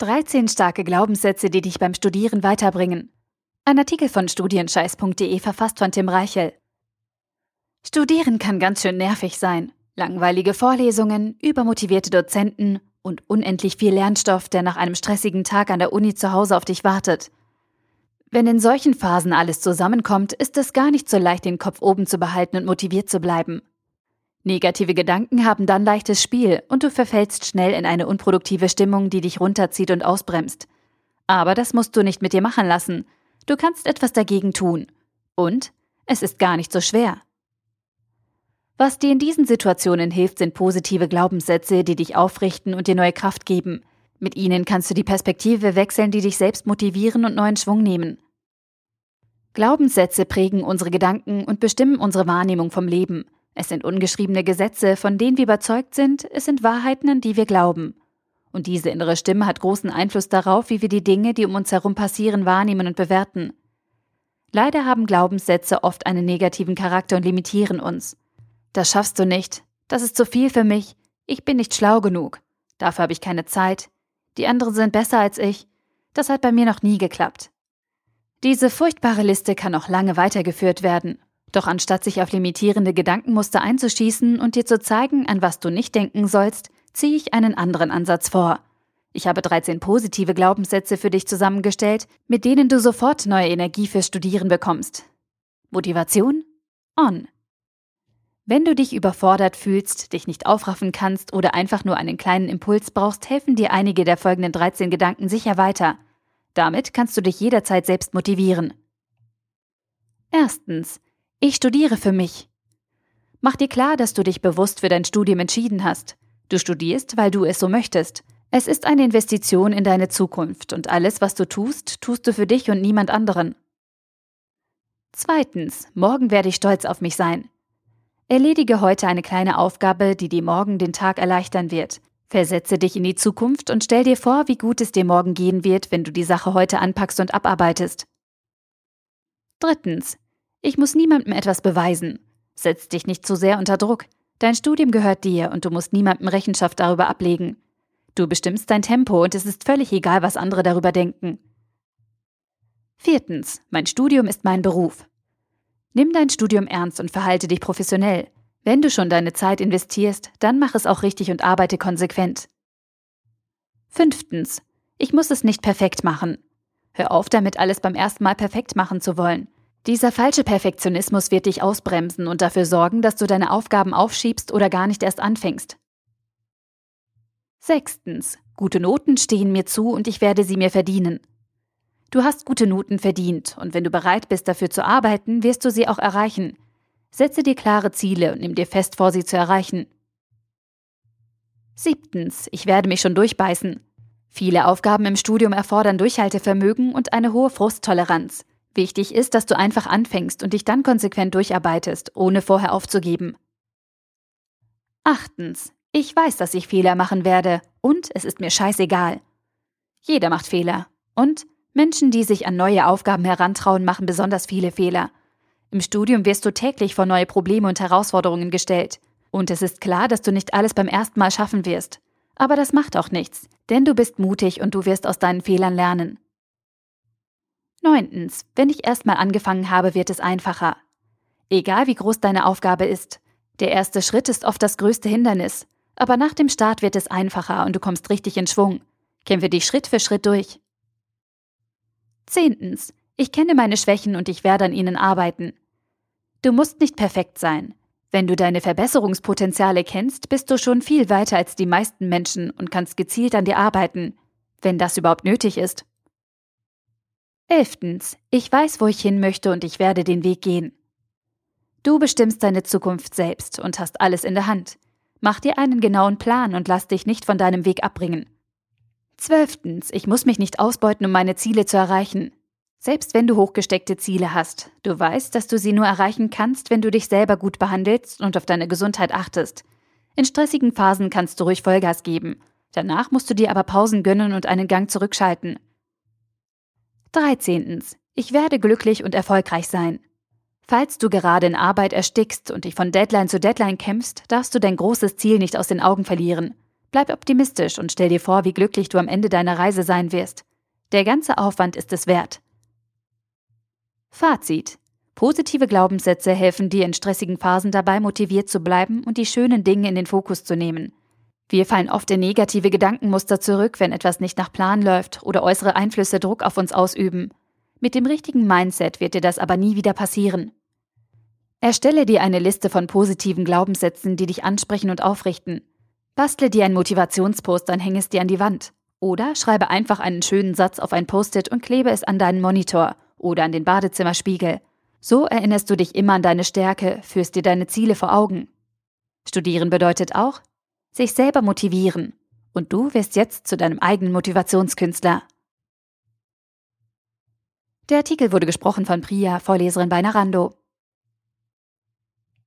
13 starke Glaubenssätze, die dich beim Studieren weiterbringen. Ein Artikel von studienscheiß.de verfasst von Tim Reichel. Studieren kann ganz schön nervig sein. Langweilige Vorlesungen, übermotivierte Dozenten und unendlich viel Lernstoff, der nach einem stressigen Tag an der Uni zu Hause auf dich wartet. Wenn in solchen Phasen alles zusammenkommt, ist es gar nicht so leicht, den Kopf oben zu behalten und motiviert zu bleiben. Negative Gedanken haben dann leichtes Spiel und du verfällst schnell in eine unproduktive Stimmung, die dich runterzieht und ausbremst. Aber das musst du nicht mit dir machen lassen. Du kannst etwas dagegen tun. Und es ist gar nicht so schwer. Was dir in diesen Situationen hilft, sind positive Glaubenssätze, die dich aufrichten und dir neue Kraft geben. Mit ihnen kannst du die Perspektive wechseln, die dich selbst motivieren und neuen Schwung nehmen. Glaubenssätze prägen unsere Gedanken und bestimmen unsere Wahrnehmung vom Leben. Es sind ungeschriebene Gesetze, von denen wir überzeugt sind, es sind Wahrheiten, an die wir glauben. Und diese innere Stimme hat großen Einfluss darauf, wie wir die Dinge, die um uns herum passieren, wahrnehmen und bewerten. Leider haben Glaubenssätze oft einen negativen Charakter und limitieren uns. Das schaffst du nicht, das ist zu viel für mich, ich bin nicht schlau genug, dafür habe ich keine Zeit, die anderen sind besser als ich, das hat bei mir noch nie geklappt. Diese furchtbare Liste kann noch lange weitergeführt werden. Doch anstatt sich auf limitierende Gedankenmuster einzuschießen und dir zu zeigen, an was du nicht denken sollst, ziehe ich einen anderen Ansatz vor. Ich habe 13 positive Glaubenssätze für dich zusammengestellt, mit denen du sofort neue Energie fürs Studieren bekommst. Motivation? On. Wenn du dich überfordert fühlst, dich nicht aufraffen kannst oder einfach nur einen kleinen Impuls brauchst, helfen dir einige der folgenden 13 Gedanken sicher weiter. Damit kannst du dich jederzeit selbst motivieren. Erstens. Ich studiere für mich. Mach dir klar, dass du dich bewusst für dein Studium entschieden hast. Du studierst, weil du es so möchtest. Es ist eine Investition in deine Zukunft und alles, was du tust, tust du für dich und niemand anderen. Zweitens, morgen werde ich stolz auf mich sein. Erledige heute eine kleine Aufgabe, die dir morgen den Tag erleichtern wird. Versetze dich in die Zukunft und stell dir vor, wie gut es dir morgen gehen wird, wenn du die Sache heute anpackst und abarbeitest. Drittens, ich muss niemandem etwas beweisen. Setz dich nicht zu sehr unter Druck. Dein Studium gehört dir und du musst niemandem Rechenschaft darüber ablegen. Du bestimmst dein Tempo und es ist völlig egal, was andere darüber denken. Viertens. Mein Studium ist mein Beruf. Nimm dein Studium ernst und verhalte dich professionell. Wenn du schon deine Zeit investierst, dann mach es auch richtig und arbeite konsequent. Fünftens. Ich muss es nicht perfekt machen. Hör auf damit, alles beim ersten Mal perfekt machen zu wollen. Dieser falsche Perfektionismus wird dich ausbremsen und dafür sorgen, dass du deine Aufgaben aufschiebst oder gar nicht erst anfängst. Sechstens. Gute Noten stehen mir zu und ich werde sie mir verdienen. Du hast gute Noten verdient und wenn du bereit bist, dafür zu arbeiten, wirst du sie auch erreichen. Setze dir klare Ziele und nimm dir fest vor, sie zu erreichen. Siebtens. Ich werde mich schon durchbeißen. Viele Aufgaben im Studium erfordern Durchhaltevermögen und eine hohe Frusttoleranz. Wichtig ist, dass du einfach anfängst und dich dann konsequent durcharbeitest, ohne vorher aufzugeben. Achtens. Ich weiß, dass ich Fehler machen werde und es ist mir scheißegal. Jeder macht Fehler. Und Menschen, die sich an neue Aufgaben herantrauen, machen besonders viele Fehler. Im Studium wirst du täglich vor neue Probleme und Herausforderungen gestellt. Und es ist klar, dass du nicht alles beim ersten Mal schaffen wirst. Aber das macht auch nichts, denn du bist mutig und du wirst aus deinen Fehlern lernen. Neuntens, wenn ich erstmal angefangen habe, wird es einfacher. Egal wie groß deine Aufgabe ist. Der erste Schritt ist oft das größte Hindernis, aber nach dem Start wird es einfacher und du kommst richtig in Schwung. Kämpfe dich Schritt für Schritt durch. Zehntens, ich kenne meine Schwächen und ich werde an ihnen arbeiten. Du musst nicht perfekt sein. Wenn du deine Verbesserungspotenziale kennst, bist du schon viel weiter als die meisten Menschen und kannst gezielt an dir arbeiten, wenn das überhaupt nötig ist. Elftens. Ich weiß, wo ich hin möchte und ich werde den Weg gehen. Du bestimmst deine Zukunft selbst und hast alles in der Hand. Mach dir einen genauen Plan und lass dich nicht von deinem Weg abbringen. Zwölftens. Ich muss mich nicht ausbeuten, um meine Ziele zu erreichen. Selbst wenn du hochgesteckte Ziele hast, du weißt, dass du sie nur erreichen kannst, wenn du dich selber gut behandelst und auf deine Gesundheit achtest. In stressigen Phasen kannst du ruhig Vollgas geben. Danach musst du dir aber Pausen gönnen und einen Gang zurückschalten. 13. Ich werde glücklich und erfolgreich sein. Falls du gerade in Arbeit erstickst und dich von Deadline zu Deadline kämpfst, darfst du dein großes Ziel nicht aus den Augen verlieren. Bleib optimistisch und stell dir vor, wie glücklich du am Ende deiner Reise sein wirst. Der ganze Aufwand ist es wert. Fazit. Positive Glaubenssätze helfen dir in stressigen Phasen dabei, motiviert zu bleiben und die schönen Dinge in den Fokus zu nehmen. Wir fallen oft in negative Gedankenmuster zurück, wenn etwas nicht nach Plan läuft oder äußere Einflüsse Druck auf uns ausüben. Mit dem richtigen Mindset wird dir das aber nie wieder passieren. Erstelle dir eine Liste von positiven Glaubenssätzen, die dich ansprechen und aufrichten. Bastle dir ein Motivationsposter und hänge es dir an die Wand. Oder schreibe einfach einen schönen Satz auf ein Post-it und klebe es an deinen Monitor oder an den Badezimmerspiegel. So erinnerst du dich immer an deine Stärke, führst dir deine Ziele vor Augen. Studieren bedeutet auch, sich selber motivieren. Und du wirst jetzt zu deinem eigenen Motivationskünstler. Der Artikel wurde gesprochen von Priya, Vorleserin bei Narando.